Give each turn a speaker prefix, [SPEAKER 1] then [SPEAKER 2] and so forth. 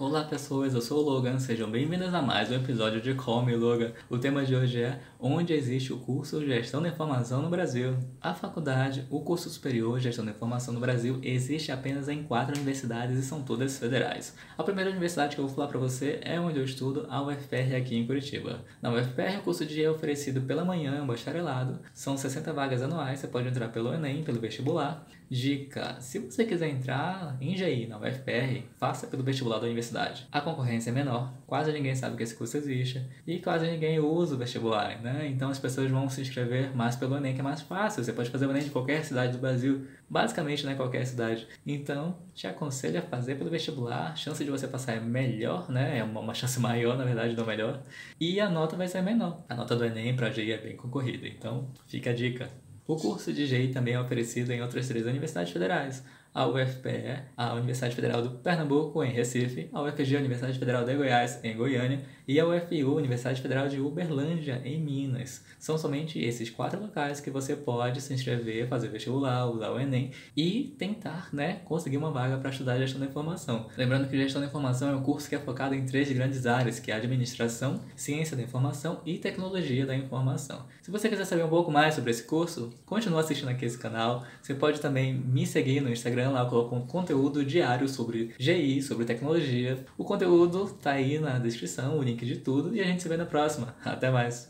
[SPEAKER 1] Olá pessoas, eu sou o Logan, sejam bem-vindos a mais um episódio de Call Me Logan. O tema de hoje é Onde existe o curso Gestão da Informação no Brasil? A faculdade, o curso superior Gestão da Informação no Brasil, existe apenas em quatro universidades e são todas federais. A primeira universidade que eu vou falar para você é onde eu estudo, a UFPR aqui em Curitiba. Na UFPR, o curso de é oferecido pela manhã, um bacharelado, são 60 vagas anuais, você pode entrar pelo Enem, pelo vestibular. Dica: se você quiser entrar em GI na UFPR, faça pelo vestibular da universidade universidade. A concorrência é menor, quase ninguém sabe que esse curso existe e quase ninguém usa o vestibular, né? Então as pessoas vão se inscrever mais pelo Enem, que é mais fácil. Você pode fazer o Enem de qualquer cidade do Brasil, basicamente, né? Qualquer cidade. Então, te aconselho a fazer pelo vestibular. A chance de você passar é melhor, né? É uma, chance maior, na verdade, não melhor. E a nota vai ser menor. A nota do Enem para GI é bem concorrida. Então, fica a dica. O curso de GI também é oferecido em outras três universidades federais a UFPE, a Universidade Federal do Pernambuco, em Recife, a UFG, Universidade Federal de Goiás, em Goiânia, e a UFU, Universidade Federal de Uberlândia, em Minas. São somente esses quatro locais que você pode se inscrever, fazer vestibular, usar o Enem e tentar né, conseguir uma vaga para estudar gestão da informação. Lembrando que gestão da informação é um curso que é focado em três grandes áreas, que é administração, ciência da informação e tecnologia da informação. Se você quiser saber um pouco mais sobre esse curso, continue assistindo aqui esse canal. Você pode também me seguir no Instagram Instagram, lá eu coloco um conteúdo diário sobre GI, sobre tecnologia. O conteúdo tá aí na descrição, o link de tudo, e a gente se vê na próxima. Até mais!